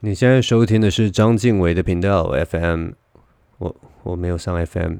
你现在收听的是张敬伟的频道 FM，我我没有上 FM。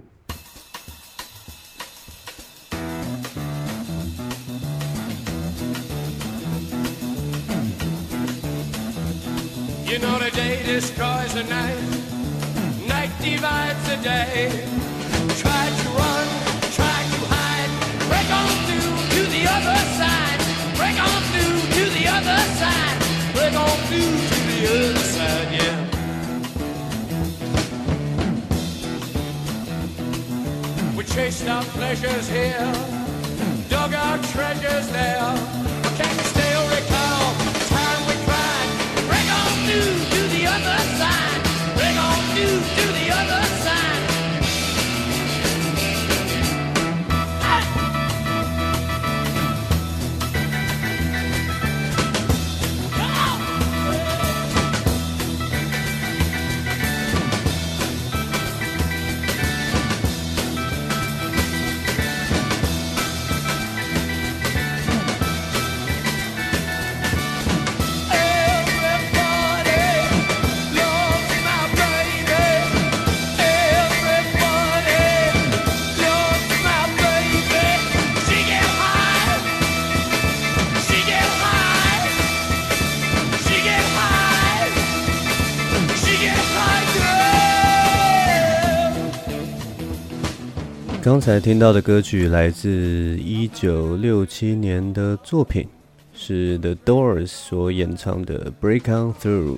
刚才听到的歌曲来自一九六七年的作品，是 The Doors 所演唱的《Break On Through》。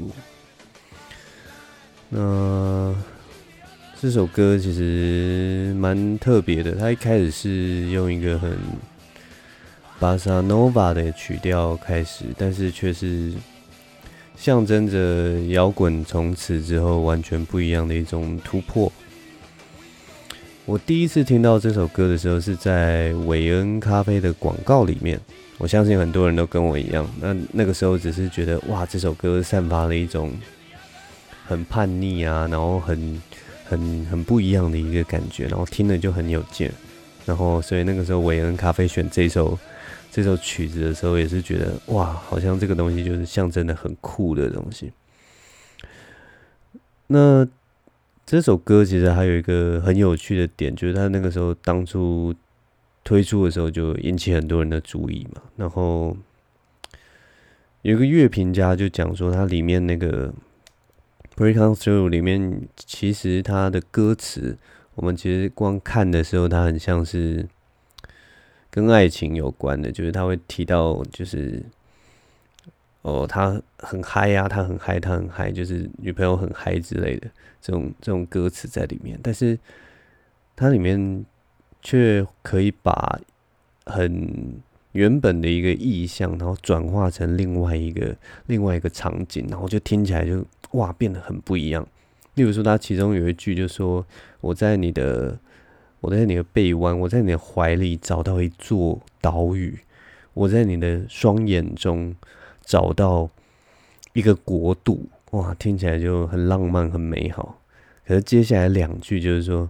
那这首歌其实蛮特别的，它一开始是用一个很巴萨诺瓦的曲调开始，但是却是象征着摇滚从此之后完全不一样的一种突破。我第一次听到这首歌的时候，是在韦恩咖啡的广告里面。我相信很多人都跟我一样，那那个时候只是觉得哇，这首歌散发了一种很叛逆啊，然后很很很不一样的一个感觉，然后听了就很有劲。然后所以那个时候韦恩咖啡选这首这首曲子的时候，也是觉得哇，好像这个东西就是象征的很酷的东西。那。这首歌其实还有一个很有趣的点，就是他那个时候当初推出的时候就引起很多人的注意嘛。然后有一个乐评家就讲说，它里面那个《Break On Through》里面，其实它的歌词，我们其实光看的时候，它很像是跟爱情有关的，就是他会提到就是。哦，他很嗨呀，他很嗨，他很嗨，就是女朋友很嗨之类的这种这种歌词在里面，但是它里面却可以把很原本的一个意象，然后转化成另外一个另外一个场景，然后就听起来就哇变得很不一样。例如说，他其中有一句就说：“我在你的我在你的臂弯，我在你的怀里找到一座岛屿，我在你的双眼中。”找到一个国度，哇，听起来就很浪漫、很美好。可是接下来两句就是说，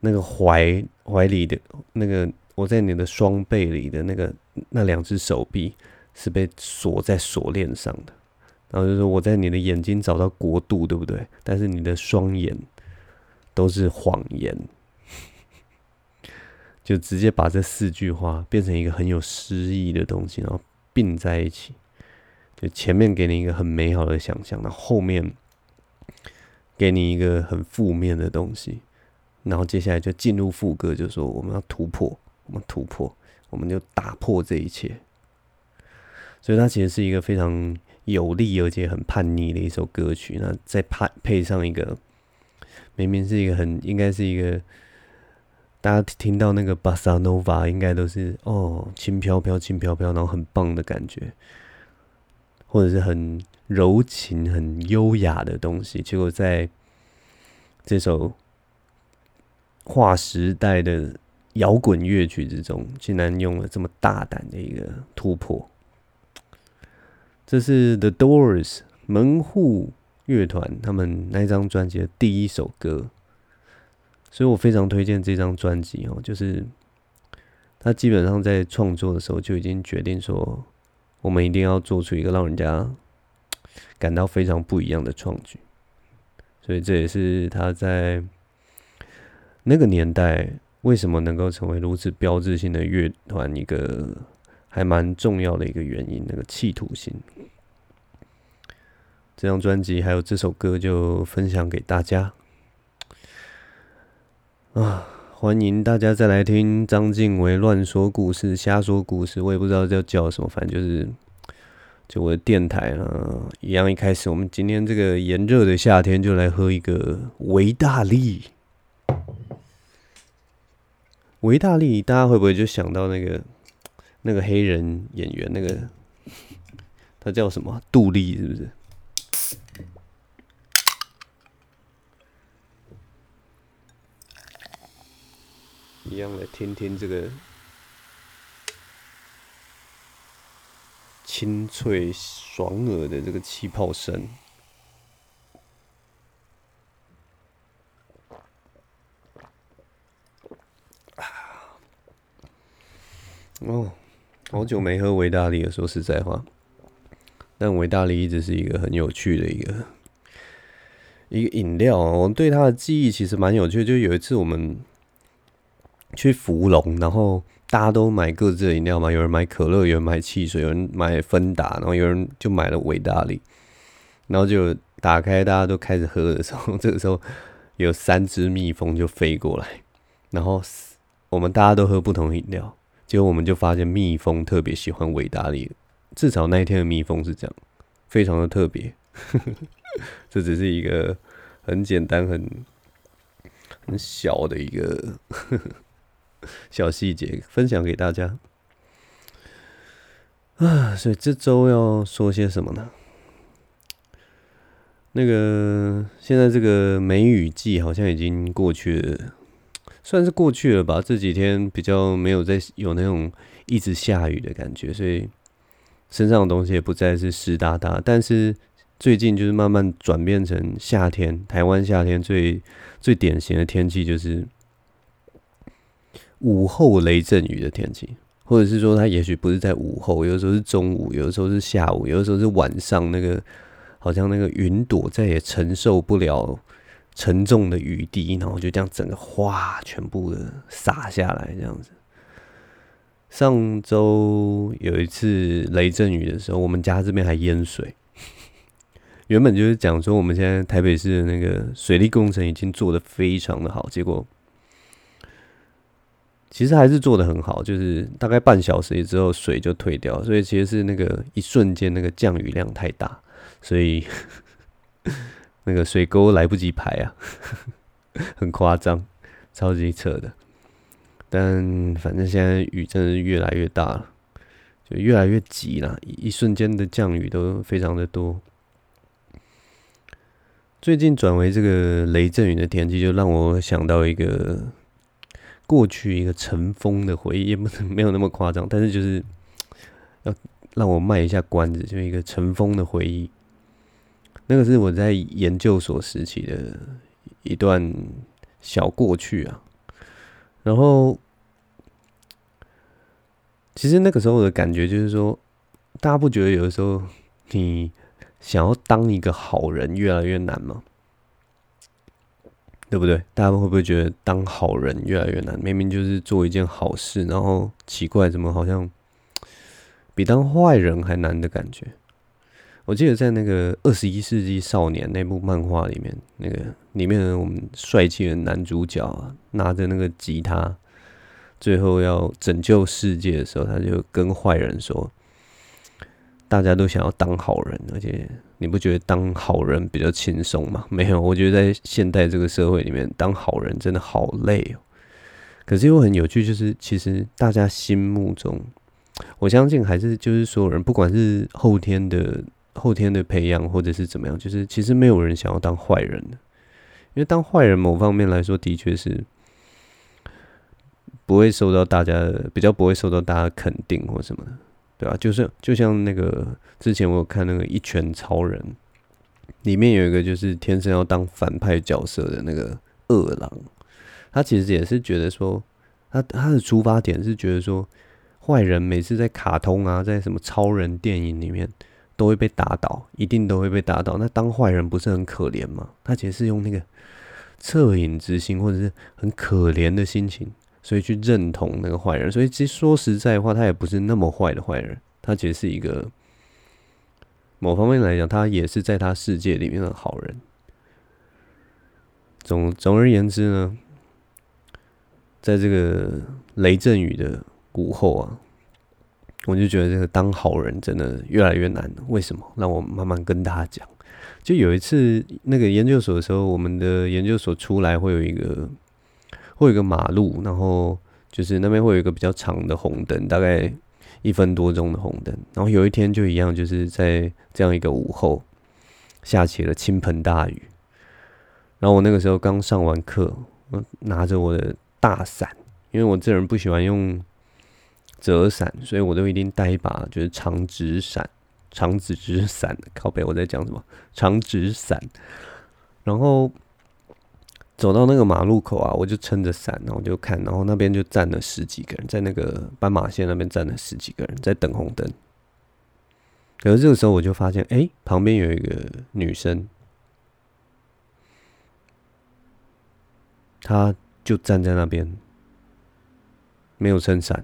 那个怀怀里的那个，我在你的双背里的那个那两只手臂是被锁在锁链上的。然后就说我在你的眼睛找到国度，对不对？但是你的双眼都是谎言，就直接把这四句话变成一个很有诗意的东西，然后并在一起。就前面给你一个很美好的想象，那后面给你一个很负面的东西，然后接下来就进入副歌，就说我们要突破，我们突破，我们就打破这一切。所以它其实是一个非常有力而且很叛逆的一首歌曲。那再配配上一个，明明是一个很应该是一个大家听到那个巴萨诺瓦，应该都是哦轻飘飘、轻飘飘，然后很棒的感觉。或者是很柔情、很优雅的东西，结果在这首划时代的摇滚乐曲之中，竟然用了这么大胆的一个突破。这是 The Doors 门户乐团他们那张专辑的第一首歌，所以我非常推荐这张专辑哦。就是他基本上在创作的时候就已经决定说。我们一定要做出一个让人家感到非常不一样的创举。所以这也是他在那个年代为什么能够成为如此标志性的乐团一个还蛮重要的一个原因，那个企图心。这张专辑还有这首歌就分享给大家啊！欢迎大家再来听张静伟乱说故事、瞎说故事，我也不知道叫叫什么，反正就是就我的电台啊，一样。一开始我们今天这个炎热的夏天就来喝一个维大利。维大利，大家会不会就想到那个那个黑人演员，那个他叫什么？杜丽是不是？一样来听听这个清脆爽耳的这个气泡声。哦，好久没喝维大利了，说实在话，但维大利一直是一个很有趣的一个一个饮料哦。我对它的记忆其实蛮有趣，就有一次我们。去福隆，然后大家都买各自的饮料嘛，有人买可乐，有人买汽水，有人买芬达，然后有人就买了维大利，然后就打开，大家都开始喝的时候，这个时候有三只蜜蜂就飞过来，然后我们大家都喝不同饮料，结果我们就发现蜜蜂特别喜欢维大利，至少那一天的蜜蜂是这样，非常的特别，这只是一个很简单、很很小的一个。小细节分享给大家 啊，所以这周要说些什么呢？那个现在这个梅雨季好像已经过去了，算是过去了吧。这几天比较没有在有那种一直下雨的感觉，所以身上的东西也不再是湿哒哒。但是最近就是慢慢转变成夏天，台湾夏天最最典型的天气就是。午后雷阵雨的天气，或者是说，它也许不是在午后，有的时候是中午，有的时候是下午，有的时候是晚上。那个好像那个云朵再也承受不了沉重的雨滴，然后就这样整个哗，全部的洒下来，这样子。上周有一次雷阵雨的时候，我们家这边还淹水。原本就是讲说，我们现在台北市的那个水利工程已经做得非常的好，结果。其实还是做得很好，就是大概半小时之后水就退掉，所以其实是那个一瞬间那个降雨量太大，所以 那个水沟来不及排啊，很夸张，超级扯的。但反正现在雨真的是越来越大了，就越来越急了，一瞬间的降雨都非常的多。最近转为这个雷阵雨的天气，就让我想到一个。过去一个尘封的回忆，也不是没有那么夸张，但是就是要让我卖一下关子，就一个尘封的回忆。那个是我在研究所时期的一段小过去啊。然后，其实那个时候的感觉就是说，大家不觉得有的时候你想要当一个好人越来越难吗？对不对？大家会不会觉得当好人越来越难？明明就是做一件好事，然后奇怪怎么好像 比当坏人还难的感觉？我记得在那个《二十一世纪少年》那部漫画里面，那个里面我们帅气的男主角啊，拿着那个吉他，最后要拯救世界的时候，他就跟坏人说：“大家都想要当好人，而且。”你不觉得当好人比较轻松吗？没有，我觉得在现代这个社会里面，当好人真的好累哦。可是又很有趣，就是其实大家心目中，我相信还是就是所有人，不管是后天的后天的培养，或者是怎么样，就是其实没有人想要当坏人的，因为当坏人某方面来说，的确是不会受到大家，比较不会受到大家肯定或什么的。对啊，就是就像那个之前我有看那个《一拳超人》，里面有一个就是天生要当反派角色的那个二郎，他其实也是觉得说，他他的出发点是觉得说，坏人每次在卡通啊，在什么超人电影里面，都会被打倒，一定都会被打倒。那当坏人不是很可怜吗？他其实是用那个恻隐之心，或者是很可怜的心情，所以去认同那个坏人。所以其实说实在话，他也不是那么坏的坏人，他其实是一个某方面来讲，他也是在他世界里面的好人。总总而言之呢，在这个雷阵雨的午后啊。我就觉得这个当好人真的越来越难。为什么？让我慢慢跟大家讲。就有一次那个研究所的时候，我们的研究所出来会有一个会有一个马路，然后就是那边会有一个比较长的红灯，大概一分多钟的红灯。然后有一天就一样，就是在这样一个午后，下起了倾盆大雨。然后我那个时候刚上完课，我拿着我的大伞，因为我这人不喜欢用。折伞，所以我都一定带一把，就是长直伞、长直伞。靠北，我在讲什么？长直伞。然后走到那个马路口啊，我就撑着伞，然后就看，然后那边就站了十几个人，在那个斑马线那边站了十几个人，在等红灯。可是这个时候，我就发现，哎，旁边有一个女生，她就站在那边，没有撑伞。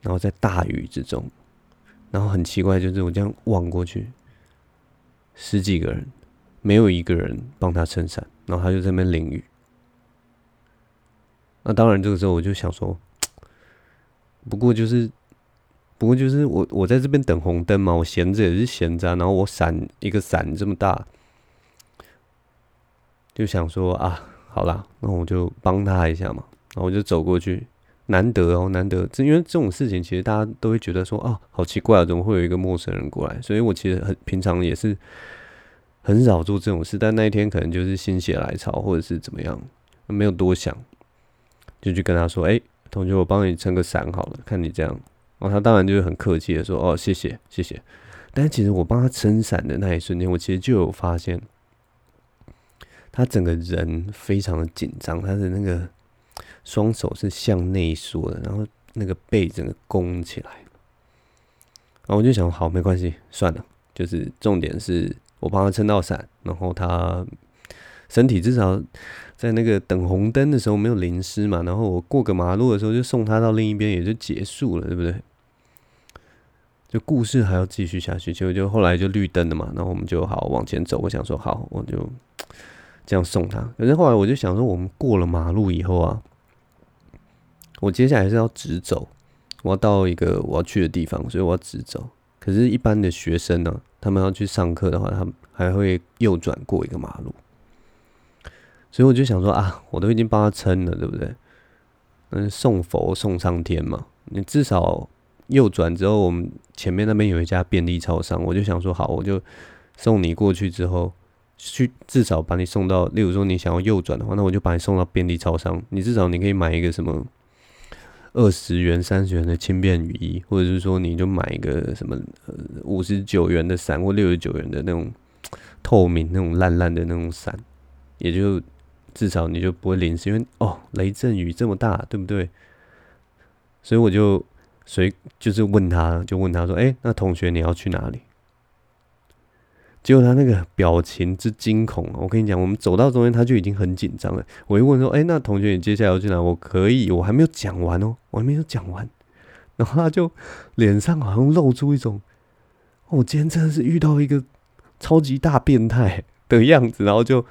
然后在大雨之中，然后很奇怪，就是我这样望过去，十几个人，没有一个人帮他撑伞，然后他就在那边淋雨。那当然，这个时候我就想说，不过就是，不过就是我我在这边等红灯嘛，我闲着也是闲着，然后我伞一个伞这么大，就想说啊，好啦，那我就帮他一下嘛，然后我就走过去。难得哦，难得，这因为这种事情，其实大家都会觉得说，啊，好奇怪啊，怎么会有一个陌生人过来？所以我其实很平常，也是很少做这种事。但那一天可能就是心血来潮，或者是怎么样，没有多想，就去跟他说：“哎，同学，我帮你撑个伞好了。”看你这样，然后他当然就是很客气的说：“哦，谢谢，谢谢。”但其实我帮他撑伞的那一瞬间，我其实就有发现，他整个人非常的紧张，他的那个。双手是向内缩的，然后那个背整个弓起来，然后我就想，好，没关系，算了，就是重点是我帮他撑到伞，然后他身体至少在那个等红灯的时候没有淋湿嘛，然后我过个马路的时候就送他到另一边，也就结束了，对不对？就故事还要继续下去，就就后来就绿灯了嘛，然后我们就好往前走。我想说，好，我就这样送他。可是后来我就想说，我们过了马路以后啊。我接下来是要直走，我要到一个我要去的地方，所以我要直走。可是，一般的学生呢，他们要去上课的话，他们还会右转过一个马路。所以我就想说啊，我都已经帮他撑了，对不对？嗯，送佛送上天嘛，你至少右转之后，我们前面那边有一家便利超商，我就想说好，我就送你过去之后，去至少把你送到。例如说，你想要右转的话，那我就把你送到便利超商，你至少你可以买一个什么。二十元、三十元的轻便雨衣，或者是说，你就买一个什么呃五十九元的伞，或六十九元的那种透明、那种烂烂的那种伞，也就至少你就不会淋湿，因为哦雷阵雨这么大，对不对？所以我就随就是问他，就问他说：“哎，那同学你要去哪里？”结果他那个表情之惊恐，我跟你讲，我们走到中间他就已经很紧张了。我一问说：“哎，那同学你接下来要去哪？”我可以，我还没有讲完哦，我还没有讲完。然后他就脸上好像露出一种，我、今天真的是遇到一个超级大变态的样子，然后就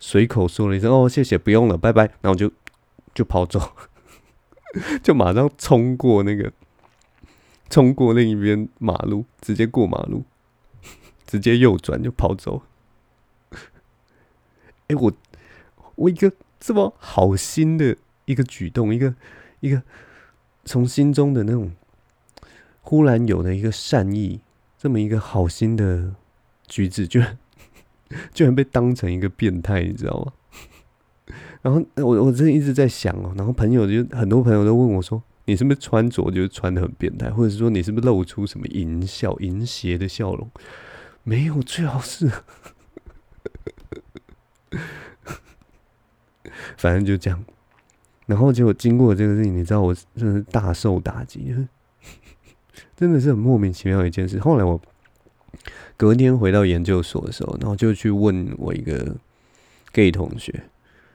随口说了一声：“哦，谢谢，不用了，拜拜。”然后就就跑走，就马上冲过那个，冲过另一边马路，直接过马路。直接右转就跑走。哎，我我一个这么好心的一个举动，一个一个从心中的那种忽然有的一个善意，这么一个好心的举止，居然 居然被当成一个变态，你知道吗？然后我我真的一直在想哦，然后朋友就很多朋友都问我说：“你是不是穿着就是穿得很变态，或者是说你是不是露出什么淫笑、淫邪的笑容？”没有，最好是，反正就这样。然后结果经过这个事情，你知道我真的是大受打击，真的是很莫名其妙一件事。后来我隔天回到研究所的时候，然后就去问我一个 gay 同学，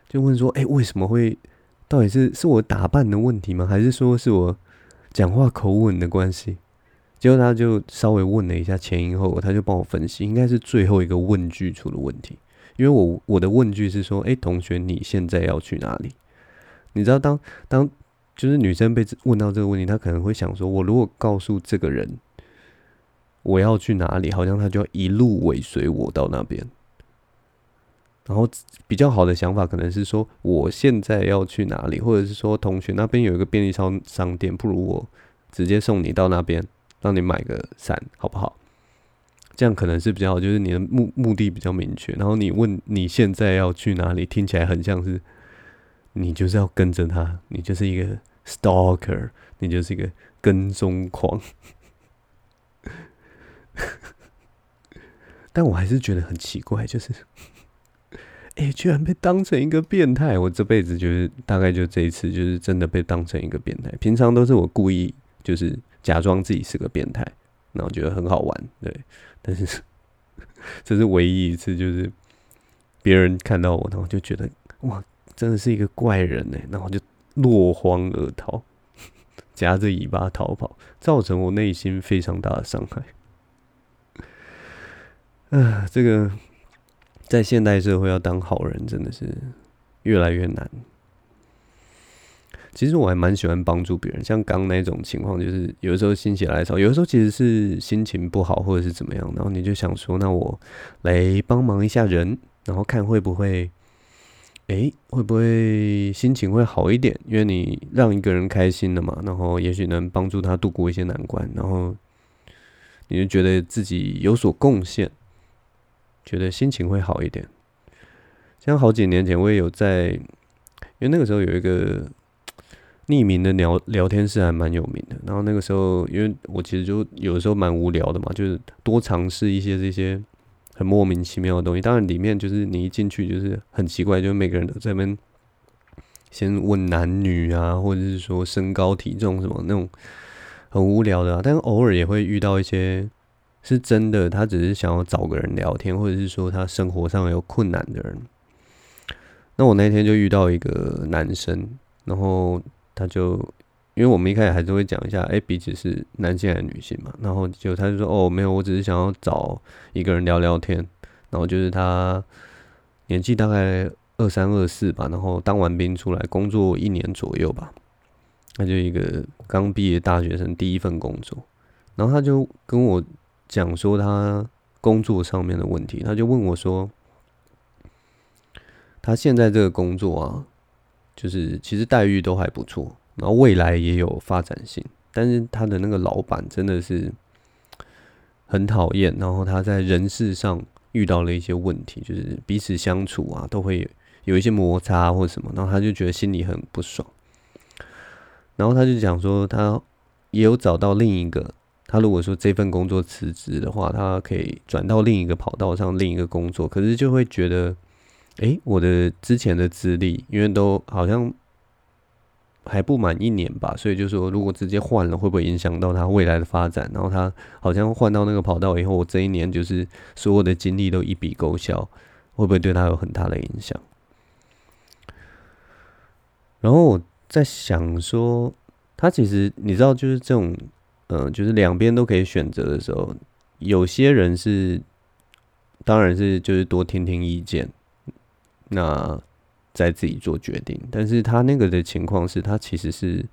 就问说：“哎、为什么会？到底是是我打扮的问题吗？还是说是我讲话口吻的关系？”结果他就稍微问了一下前因后果，他就帮我分析，应该是最后一个问句出了问题。因为我我的问句是说：“哎、同学，你现在要去哪里？”你知道，当当就是女生被问到这个问题，她可能会想说：“我如果告诉这个人我要去哪里，好像他就要一路尾随我到那边。”然后比较好的想法可能是说：“我现在要去哪里？”或者是说：“同学，那边有一个便利商商店，不如我直接送你到那边，让你买个伞，好不好？”这样可能是比较好，就是你的目目的比较明确。然后你问你现在要去哪里，听起来很像是你就是要跟着他，你就是一个 stalker，你就是一个跟踪狂。但我还是觉得很奇怪，就是，哎、居然被当成一个变态！我这辈子就是大概就这一次，就是真的被当成一个变态。平常都是我故意就是假装自己是个变态，然后觉得很好玩，对。但是，这是唯一一次，就是别人看到我，然后就觉得哇，真的是一个怪人呢，然后就落荒而逃，夹着尾巴逃跑，造成我内心非常大的伤害。啊，这个在现代社会要当好人，真的是越来越难。其实我还蛮喜欢帮助别人，像刚那种情况，就是有的时候心血来潮，有的时候其实是心情不好或者是怎么样，然后你就想说，那我来帮忙一下人，然后看会不会，诶，会不会心情会好一点？因为你让一个人开心了嘛，然后也许能帮助他度过一些难关，然后你就觉得自己有所贡献，觉得心情会好一点。像好几年前，我也有在，因为那个时候有一个。匿名的聊聊天室还蛮有名的，然后那个时候，因为我其实就有的时候蛮无聊的嘛，就是多尝试一些这些很莫名其妙的东西。当然里面就是你一进去就是很奇怪，就是每个人都在那边先问男女啊，或者是说身高体重什么那种很无聊的啊。但偶尔也会遇到一些是真的，他只是想要找个人聊天，或者是说他生活上有困难的人。那我那天就遇到一个男生，然后。他就，因为我们一开始还是会讲一下，哎、彼此是男性还是女性嘛，然后就他就说，哦，没有，我只是想要找一个人聊聊天，然后就是他年纪大概二三二四吧，然后当完兵出来工作一年左右吧，他就一个刚毕业大学生第一份工作，然后他就跟我讲说他工作上面的问题，他就问我说，他现在这个工作啊。就是其实待遇都还不错，然后未来也有发展性，但是他的那个老板真的是很讨厌，然后他在人事上遇到了一些问题，就是彼此相处啊都会有一些摩擦或什么，然后他就觉得心里很不爽，然后他就讲说他也有找到另一个，他如果说这份工作辞职的话，他可以转到另一个跑道上另一个工作，可是就会觉得。诶、欸，我的之前的资历，因为都好像还不满一年吧，所以就说如果直接换了，会不会影响到他未来的发展？然后他好像换到那个跑道以后，我这一年就是所有的精力都一笔勾销，会不会对他有很大的影响？然后我在想说，他其实你知道，就是这种，嗯、就是两边都可以选择的时候，有些人是，当然是就是多听听意见。那再自己做决定，但是他那个的情况是他其实是，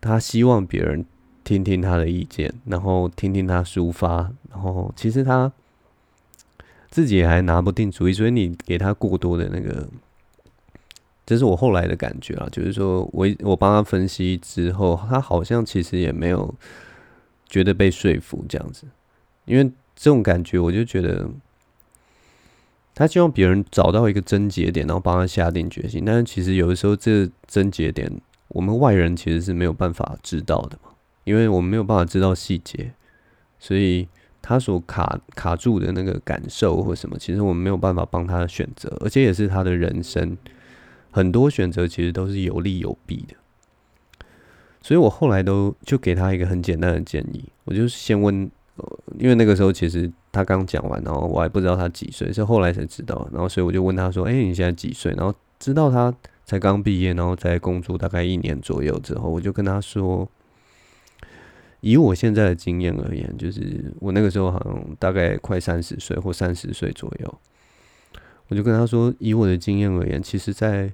他希望别人听听他的意见，然后听听他抒发，然后其实他自己还拿不定主意，所以你给他过多的那个，这是我后来的感觉啊，就是说我我帮他分析之后，他好像其实也没有觉得被说服这样子，因为这种感觉我就觉得。他希望别人找到一个症结点，然后帮他下定决心。但是其实有的时候，这个症结点我们外人其实是没有办法知道的嘛，因为我们没有办法知道细节，所以他所卡卡住的那个感受或什么，其实我们没有办法帮他选择，而且也是他的人生很多选择其实都是有利有弊的。所以我后来都就给他一个很简单的建议，我就先问。因为那个时候其实他刚讲完，然后我还不知道他几岁，是后来才知道。然后所以我就问他说：“哎，你现在几岁？”然后知道他才刚毕业，然后在工作大概一年左右之后，我就跟他说：“以我现在的经验而言，就是我那个时候好像大概快三十岁或三十岁左右，我就跟他说，以我的经验而言，其实，在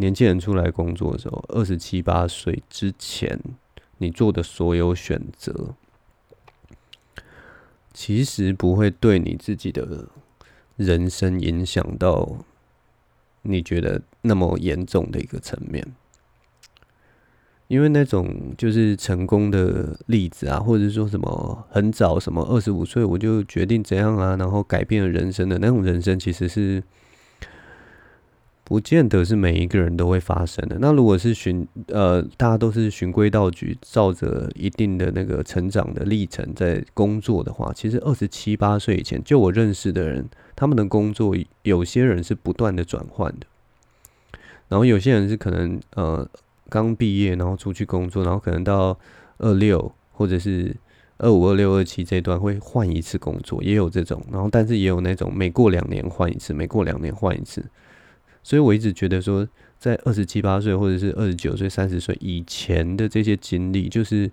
年轻人出来工作的时候，二十七八岁之前。”你做的所有选择，其实不会对你自己的人生影响到你觉得那么严重的一个层面，因为那种就是成功的例子啊，或者说什么很早什么二十五岁我就决定怎样啊，然后改变了人生的那种人生，其实是。不见得是每一个人都会发生的。那如果是循呃，大家都是循规蹈矩，照着一定的那个成长的历程在工作的话，其实二十七八岁以前，就我认识的人，他们的工作有些人是不断的转换的，然后有些人是可能呃刚毕业，然后出去工作，然后可能到二六或者是二五、二六、二七这段会换一次工作，也有这种。然后但是也有那种每过两年换一次，每过两年换一次。所以我一直觉得说，在二十七八岁或者是二十九岁、三十岁以前的这些经历，就是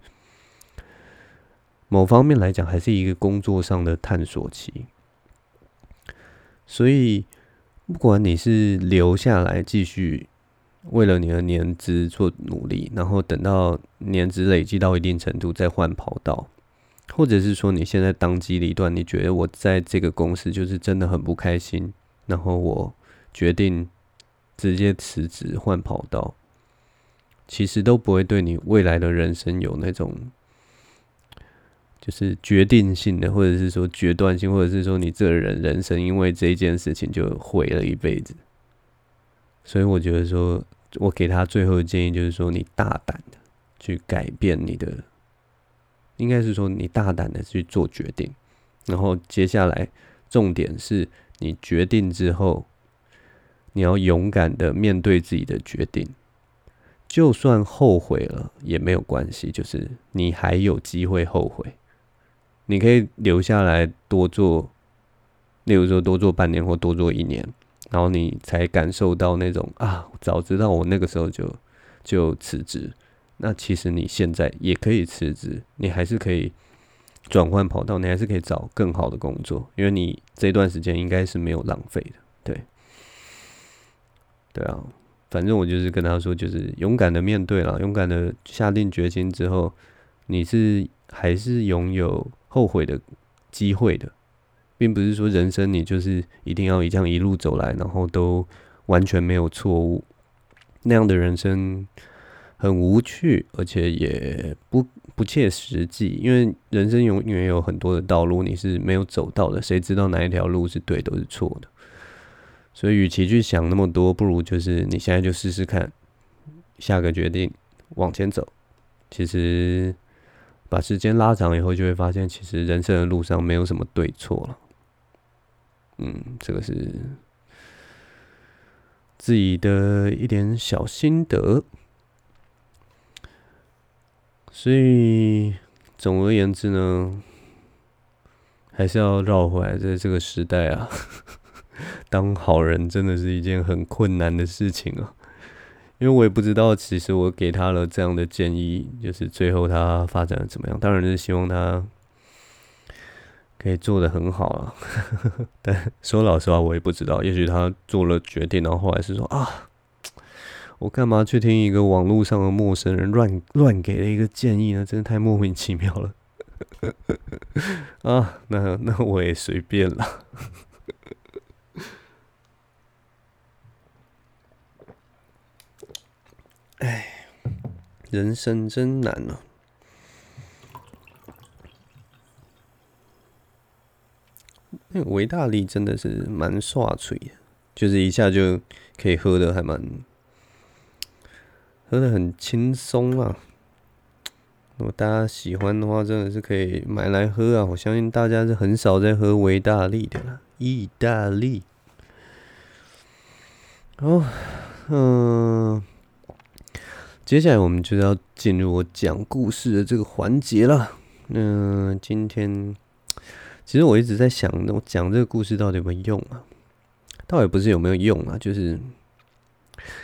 某方面来讲，还是一个工作上的探索期。所以，不管你是留下来继续为了你的年资做努力，然后等到年资累积到一定程度再换跑道，或者是说你现在当机立断，你觉得我在这个公司就是真的很不开心，然后我决定。直接辞职换跑道，其实都不会对你未来的人生有那种，就是决定性的，或者是说决断性，或者是说你这个人人生因为这一件事情就毁了一辈子。所以我觉得说，我给他最后的建议就是说，你大胆的去改变你的，应该是说你大胆的去做决定，然后接下来重点是你决定之后。你要勇敢的面对自己的决定，就算后悔了也没有关系，就是你还有机会后悔，你可以留下来多做，例如说多做半年或多做一年，然后你才感受到那种啊，早知道我那个时候就就辞职，那其实你现在也可以辞职，你还是可以转换跑道，你还是可以找更好的工作，因为你这段时间应该是没有浪费的，对。对啊，反正我就是跟他说，就是勇敢的面对了，勇敢的下定决心之后，你是还是拥有后悔的机会的，并不是说人生你就是一定要这样一路走来，然后都完全没有错误，那样的人生很无趣，而且也不不切实际，因为人生永远有很多的道路你是没有走到的，谁知道哪一条路是对，都是错的。所以，与其去想那么多，不如就是你现在就试试看，下个决定往前走。其实，把时间拉长以后，就会发现，其实人生的路上没有什么对错了。嗯，这个是自己的一点小心得。所以，总而言之呢，还是要绕回来，在这个时代啊。当好人真的是一件很困难的事情啊，因为我也不知道，其实我给他了这样的建议，就是最后他发展的怎么样？当然是希望他可以做得很好啊。但说老实话，我也不知道，也许他做了决定，然后后来是说啊，我干嘛去听一个网络上的陌生人乱乱给了一个建议呢？真的太莫名其妙了。啊，那那我也随便了。人生真难啊！那个维大利真的是蛮爽脆的，就是一下就可以喝的还蛮喝的很轻松啊。如果大家喜欢的话，真的是可以买来喝啊！我相信大家是很少在喝维大利的了，意大利。哦，嗯。接下来我们就要进入我讲故事的这个环节了。那今天其实我一直在想，我讲这个故事到底有没有用啊？倒也不是有没有用啊，就是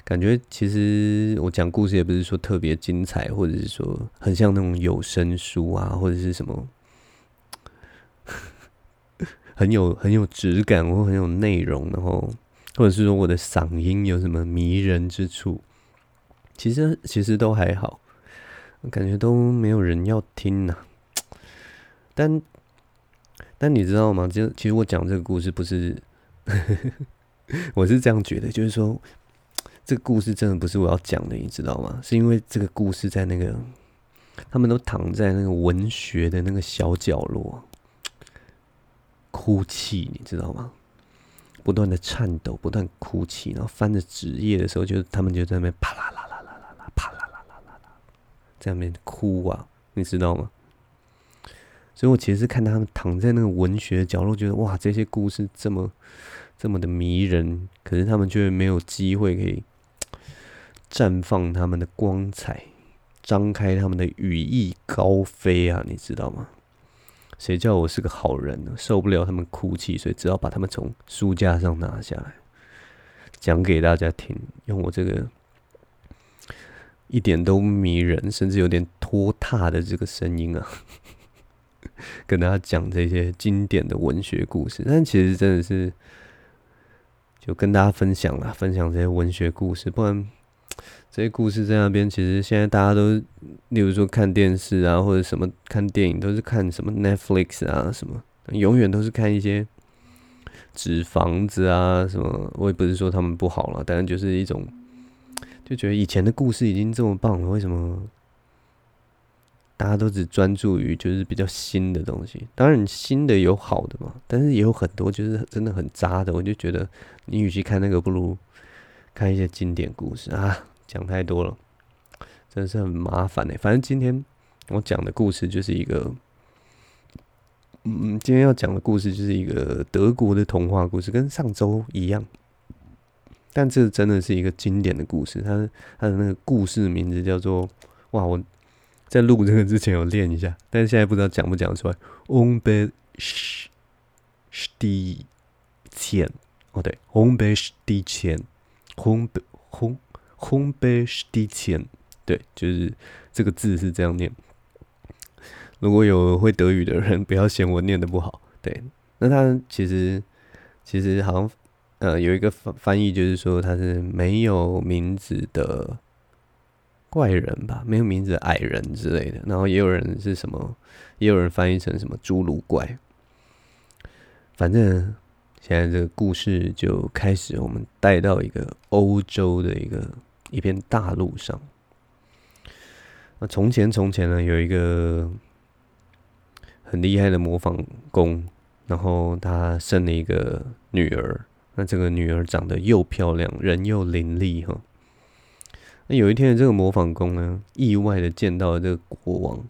感觉其实我讲故事也不是说特别精彩，或者是说很像那种有声书啊，或者是什么 很有很有质感或很有内容，然后或者是说我的嗓音有什么迷人之处，其实其实都还好，感觉都没有人要听呐、但但你知道吗？就其实我讲这个故事不是。我是这样觉得，就是说，这个故事真的不是我要讲的，你知道吗？是因为这个故事在那个，他们都躺在那个文学的那个小角落，哭泣，你知道吗？不断的颤抖，不断哭泣，然后翻着纸页的时候，就他们就在那边啪，啦啦，在那边哭啊，你知道吗？所以我其实是看他们躺在那个文学角落，觉得哇，这些故事这么。这么的迷人，可是他们却没有机会可以绽放他们的光彩，张开他们的羽翼高飞啊！你知道吗？谁叫我是个好人呢？受不了他们哭泣，所以只好把他们从书架上拿下来，讲给大家听，用我这个一点都迷人，甚至有点拖沓的这个声音啊，跟大家讲这些经典的文学故事。但其实真的是。就跟大家分享了，分享这些文学故事。不然这些故事在那边，其实现在大家都，例如说看电视啊，或者什么看电影，都是看什么 Netflix 啊，什么，永远都是看一些纸房子啊，什么。我也不是说他们不好了，但是就是一种，就觉得以前的故事已经这么棒了，为什么？大家都只专注于就是比较新的东西，当然新的有好的嘛，但是也有很多就是真的很渣的。我就觉得你与其看那个，不如看一些经典故事啊。讲太多了，真的是很麻烦欸。反正今天我讲的故事就是一个，嗯，今天要讲的故事就是一个德国的童话故事，跟上周一样，但这真的是一个经典的故事。它它的那个故事名字叫做哇我。在录这个之前有练一下，但是现在不知道讲不讲出来。红白十地钱哦，对，Unbestiegen，Unbestiegen，对，就是这个字是这样念。如果有会德语的人，不要嫌我念的不好。对，那他其实其实好像呃有一个翻翻译，就是说他是没有名字的。怪人吧，没有名字的矮人之类的，然后也有人是什么，也有人翻译成什么侏儒怪。反正现在这个故事就开始，我们带到一个欧洲的一个一片大陆上。那从前从前呢，有一个很厉害的模仿工，然后他生了一个女儿，那这个女儿长得又漂亮，人又伶俐哈。那有一天，这个模仿工呢，意外的见到了这个国王。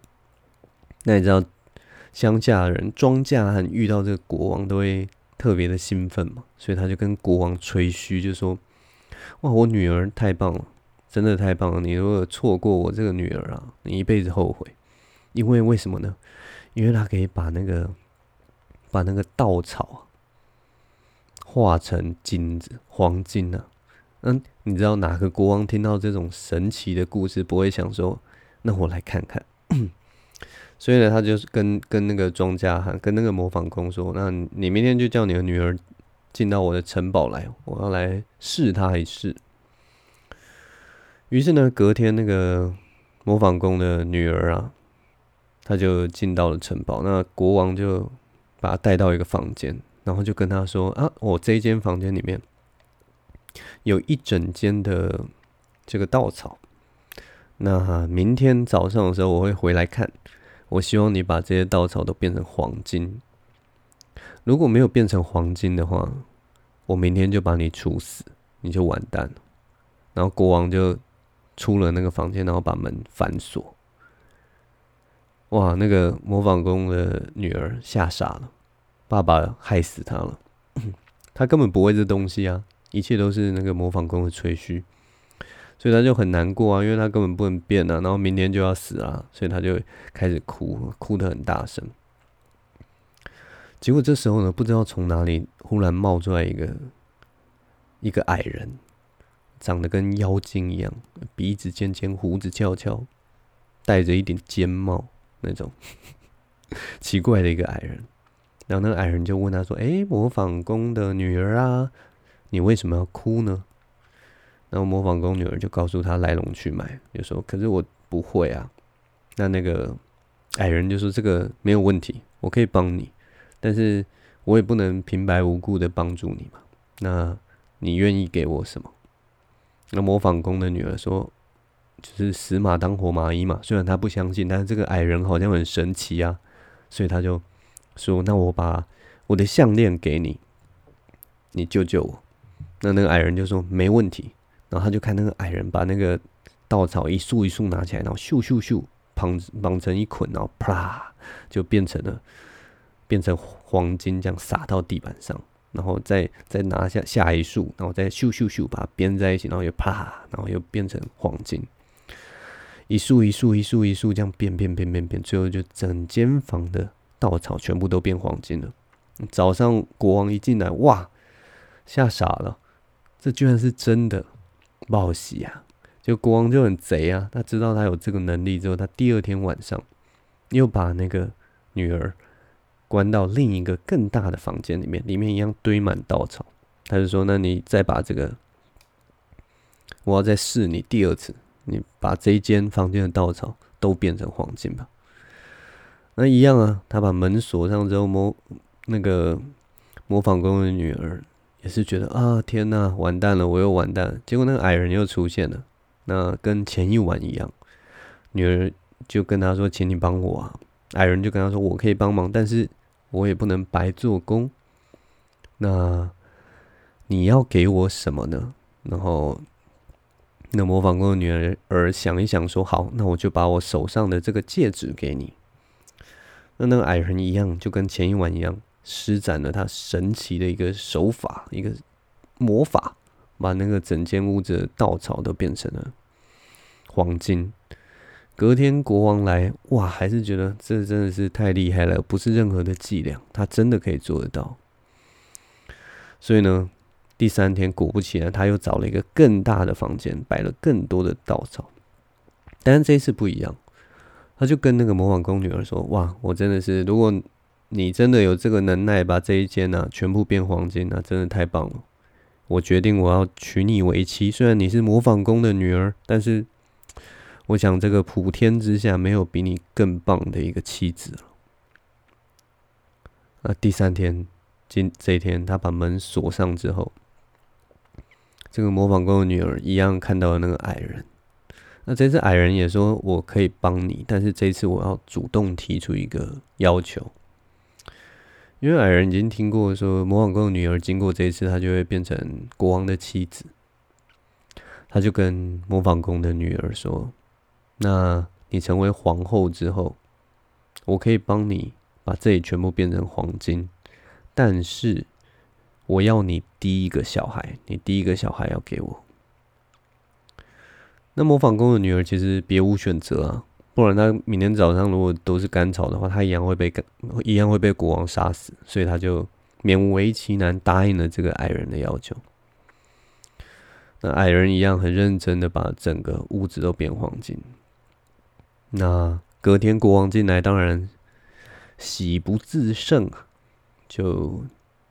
那你知道，乡下人、庄稼汉遇到这个国王都会特别的兴奋嘛，所以他就跟国王吹嘘，就说：“哇，我女儿太棒了，真的太棒了！你如果错过我这个女儿啊，你一辈子后悔。因为为什么呢？因为他可以把那个把那个稻草啊化成金子、黄金啊。”嗯，你知道哪个国王听到这种神奇的故事不会想说，那我来看看。所以呢，他就是跟跟那个庄稼汉，跟那个模仿工说，那你明天就叫你的女儿进到我的城堡来，我要来试她一试。于是呢，隔天那个模仿工的女儿啊，她就进到了城堡。那国王就把她带到一个房间，然后就跟他说啊，我这一间房间里面。有一整间的这个稻草，那明天早上的时候我会回来看。我希望你把这些稻草都变成黄金。如果没有变成黄金的话，我明天就把你处死，你就完蛋了。然后国王就出了那个房间，然后把门反锁。哇，那个磨坊工的女儿吓傻了，爸爸害死他了，他根本不会这东西啊。一切都是那个模仿工的吹嘘，所以他就很难过啊，因为他根本不能变啊，然后明天就要死啊，所以他就开始哭，哭得很大声。结果这时候呢，不知道从哪里忽然冒出来一个一个矮人，长得跟妖精一样，鼻子尖尖，胡子翘翘，戴着一顶尖帽那种奇怪的一个矮人。然后那个矮人就问他说：“哎，模仿工的女儿啊，你为什么要哭呢？”然后模仿工女儿就告诉他来龙去脉，就说：“可是我不会啊。”那那个矮人就说：“这个没有问题，我可以帮你。”但是我也不能平白无故的帮助你嘛。那你愿意给我什么？那模仿工的女儿说：“就是死马当活马医嘛。”虽然她不相信，但是这个矮人好像很神奇啊，所以他就说：“那我把我的项链给你，你救救我。”那那个矮人就说：“没问题。”然后他就看那个矮人把那个稻草一束一束拿起来，然后咻咻咻绑绑成一捆，然后啪就变成了。变成黄金这样撒到地板上，然后再再拿下下一束，然后再咻咻咻把它编在一起，然后又啪，然后又变成黄金，一束一束一束一束这样变变变变变，最后就整间房的稻草全部都变黄金了。早上国王一进来，哇，吓傻了，这居然是真的，报喜啊！就国王就很贼啊，他知道他有这个能力之后，他第二天晚上又把那个女儿。关到另一个更大的房间里面，里面一样堆满稻草。他就说：“那你再把这个，我要再试你第二次，你把这一间房间的稻草都变成黄金吧。”那一样啊，他把门锁上之后，模那个模仿工的女儿也是觉得啊，天哪，完蛋了，我又完蛋了。结果那个矮人又出现了，那跟前一晚一样，女儿就跟他说：“请你帮我啊。”矮人就跟他说：“我可以帮忙，但是。”我也不能白做工，那你要给我什么呢？然后那模仿工的女儿儿想一想说：“好，那我就把我手上的这个戒指给你。”那那个矮人一样，就跟前一晚一样，施展了他神奇的一个手法，一个魔法，把那个整间屋子的稻草都变成了黄金。隔天国王来，哇，还是觉得这真的是太厉害了，不是任何的伎俩，他真的可以做得到。所以呢，第三天果不其然，他又找了一个更大的房间，摆了更多的稻草。但是这一次不一样，他就跟那个模仿宫女儿说：“哇，我真的是，如果你真的有这个能耐，把这一间呢、啊、全部变黄金，那真的太棒了。我决定我要娶你为妻。虽然你是模仿宫的女儿，但是。”我想，这个普天之下没有比你更棒的一个妻子了。那第三天，今这一天，他把门锁上之后，这个模仿宫的女儿一样看到了那个矮人。那这次矮人也说：“我可以帮你，但是这次我要主动提出一个要求。”因为矮人已经听过说，模仿宫的女儿经过这一次，她就会变成国王的妻子。他就跟模仿宫的女儿说。那你成为皇后之后，我可以帮你把这里全部变成黄金，但是我要你第一个小孩，你第一个小孩要给我。那模仿工的女儿其实别无选择啊，不然她明天早上如果都是干草的话，她一样会被一样会被国王杀死，所以她就勉为其难答应了这个矮人的要求。那矮人一样很认真的把整个屋子都变黄金。那隔天国王进来，当然喜不自胜，就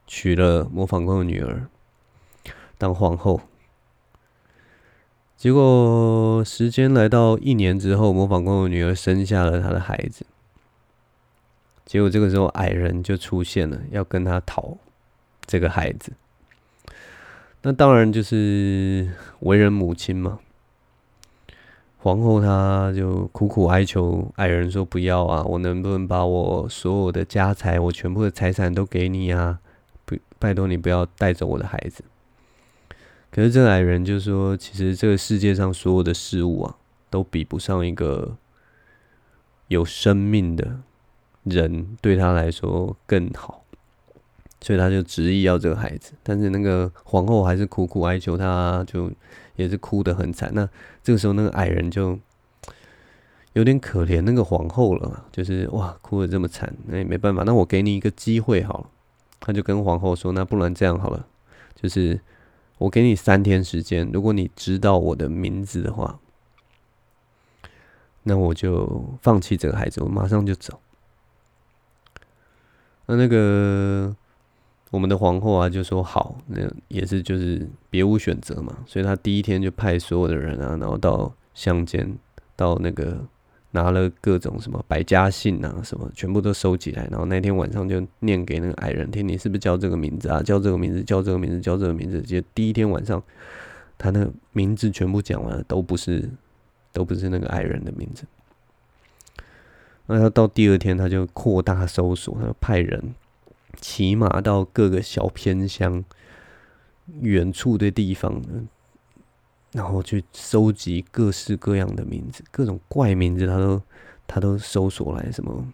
娶了模仿工的女儿当皇后。结果时间来到一年之后，模仿宫的女儿生下了她的孩子。结果这个时候矮人就出现了，要跟他讨这个孩子。那当然就是为人母亲嘛。皇后她就苦苦哀求矮人说：“不要啊，我能不能把我所有的家财，我全部的财产都给你啊？不，拜托你不要带走我的孩子。”可是这个矮人就说：“其实这个世界上所有的事物啊，都比不上一个有生命的人对他来说更好。所以他就执意要这个孩子。但是那个皇后还是苦苦哀求他，就也是哭得很惨。那这个时候，那个矮人就有点可怜那个皇后了，就是哇，哭得这么惨，那也没办法。那我给你一个机会好了，他就跟皇后说：“那不然这样好了，就是我给你三天时间，如果你知道我的名字的话。”那我就放弃这个孩子，我马上就走。那那个我们的皇后啊，就说好，那也是就是别无选择嘛，所以他第一天就派所有的人啊，然后到乡间，到那个拿了各种什么百家姓啊，什么全部都收集来，然后那天晚上就念给那个矮人听，你是不是叫这个名字啊？叫这个名字，叫这个名字，叫这个名字。就第一天晚上，他那名字全部讲完了，都不是。都不是那个矮人的名字。那他到第二天，他就扩大搜索，他就派人骑马到各个小偏乡、远处的地方，然后去收集各式各样的名字，各种怪名字，他都他都搜索来，什么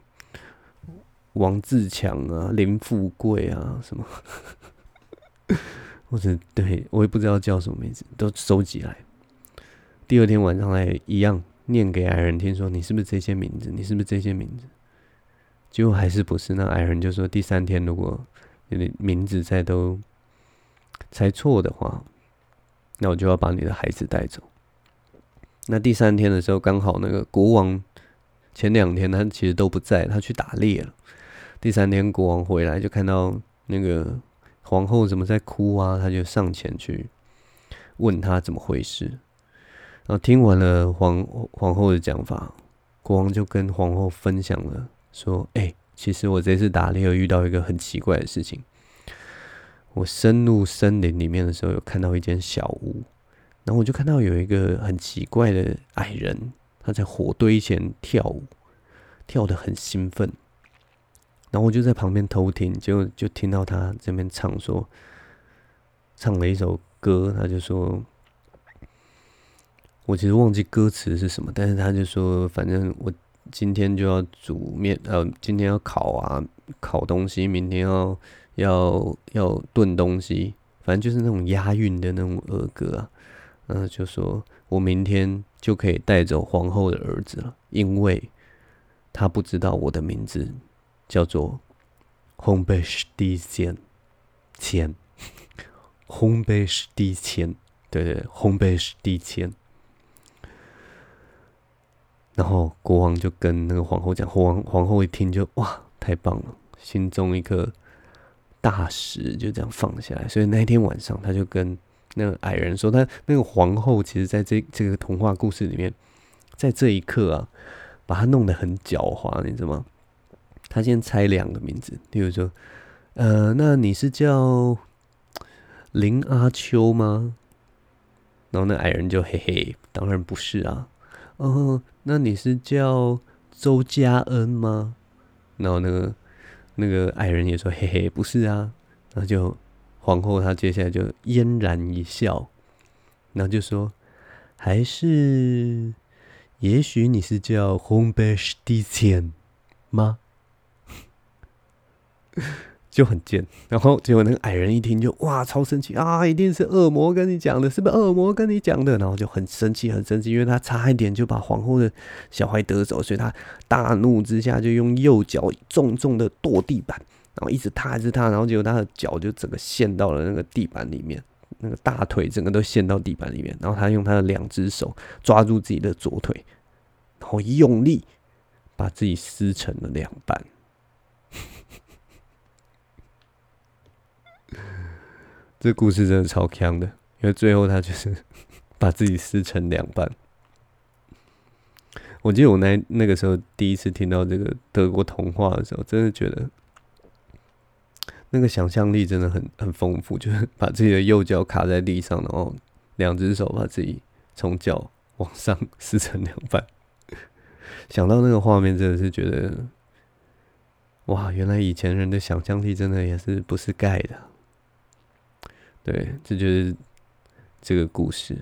王自强啊、林富贵啊，什么，或者对我也不知道叫什么名字，都收集来。第二天晚上来一样念给矮人听，说你是不是这些名字？你是不是这些名字？结果还是不是？那矮人就说：第三天如果你的名字再都猜错的话，那我就要把你的孩子带走。那第三天的时候，刚好那个国王前两天他其实都不在，他去打猎了。第三天国王回来就看到那个皇后怎么在哭啊？他就上前去问他怎么回事。然后听完了皇皇后的讲法，国王就跟皇后分享了，说：“哎、其实我这次打猎遇到一个很奇怪的事情。我深入森林里面的时候，有看到一间小屋，然后我就看到有一个很奇怪的矮人，他在火堆前跳舞，跳得很兴奋。然后我就在旁边偷听，就就听到他这边唱说，唱了一首歌，他就说。”我其实忘记歌词是什么，但是他就说，反正我今天就要煮面，呃，今天要烤啊，烤东西，明天要要要炖东西，反正就是那种押韵的那种儿歌啊。嗯就说我明天就可以带走皇后的儿子了，因为他不知道我的名字叫做烘焙师弟千千，烘焙师弟千，对对，烘焙师弟千。然后国王就跟那个皇后讲，皇皇后一听就哇，太棒了，心中一颗大石就这样放下来。所以那天晚上，他就跟那个矮人说，他那个皇后其实在这这个童话故事里面，在这一刻啊，把他弄得很狡猾，你知道吗？他先猜两个名字，例如说，呃，那你是叫林阿秋吗？然后那矮人就嘿嘿，当然不是啊。哦，那你是叫周家恩吗？然后那个那个矮人也说：“嘿嘿，不是啊。”然后就皇后她接下来就嫣然一笑，然后就说：“还是，也许你是叫红白史蒂千吗？”就很贱，然后结果那个矮人一听就哇超生气啊，一定是恶魔跟你讲的，是不是恶魔跟你讲的？然后就很生气，很生气，因为他差一点就把皇后的小孩得走，所以他大怒之下就用右脚重重的跺地板，然后一直踏，一直踏，然后结果他的脚就整个陷到了那个地板里面，那个大腿整个都陷到地板里面，然后他用他的两只手抓住自己的左腿，然后用力把自己撕成了两半。这故事真的超强的，因为最后他就是 把自己撕成两半。我记得我那那个时候第一次听到这个德国童话的时候，真的觉得那个想象力真的很很丰富，就是把自己的右脚卡在地上，然后两只手把自己从脚往上 撕成两半。想到那个画面，真的是觉得，哇，原来以前人的想象力真的也是不是盖的。对，这就是这个故事。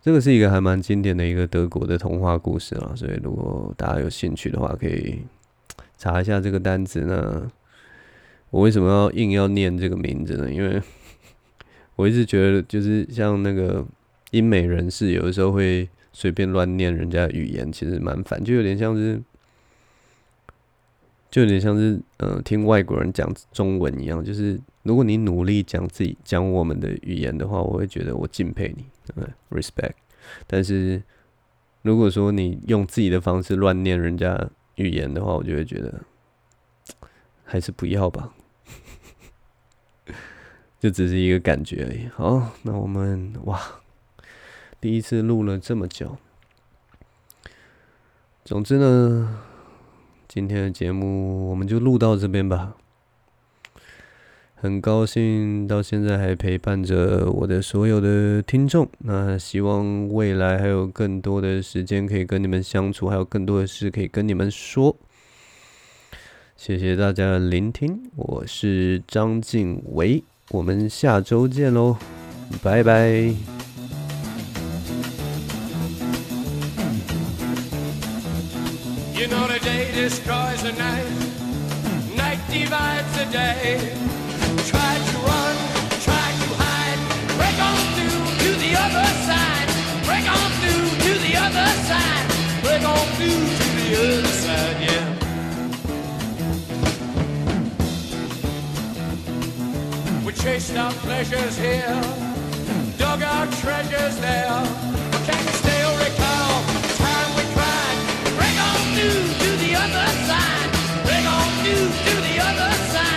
这个是一个还蛮经典的一个德国的童话故事啊，所以如果大家有兴趣的话，可以查一下这个单词呢。我为什么要硬要念这个名字呢？因为 我一直觉得，就是像那个英美人士，有的时候会随便乱念人家的语言，其实蛮烦，就有点像是，就有点像是，呃，听外国人讲中文一样。就是如果你努力讲自己讲我们的语言的话，我会觉得我敬佩你，对，respect。但是如果说你用自己的方式乱念人家语言的话，我就会觉得还是不要吧。就只是一个感觉而已。好，那我们哇，第一次录了这么久。总之呢，今天的节目我们就录到这边吧。很高兴到现在还陪伴着我的所有的听众。那希望未来还有更多的时间可以跟你们相处，还有更多的事可以跟你们说。谢谢大家的聆听，我是张静唯。我们下周见喽，拜拜。destroys the night, night divides the day. Try to run, try to hide, break on through to the other side, break on through to the other side, break on through to the other side, yeah. We chased our pleasures here, dug our treasures there. Can you still recall the time we cried? Break on through you to the other side.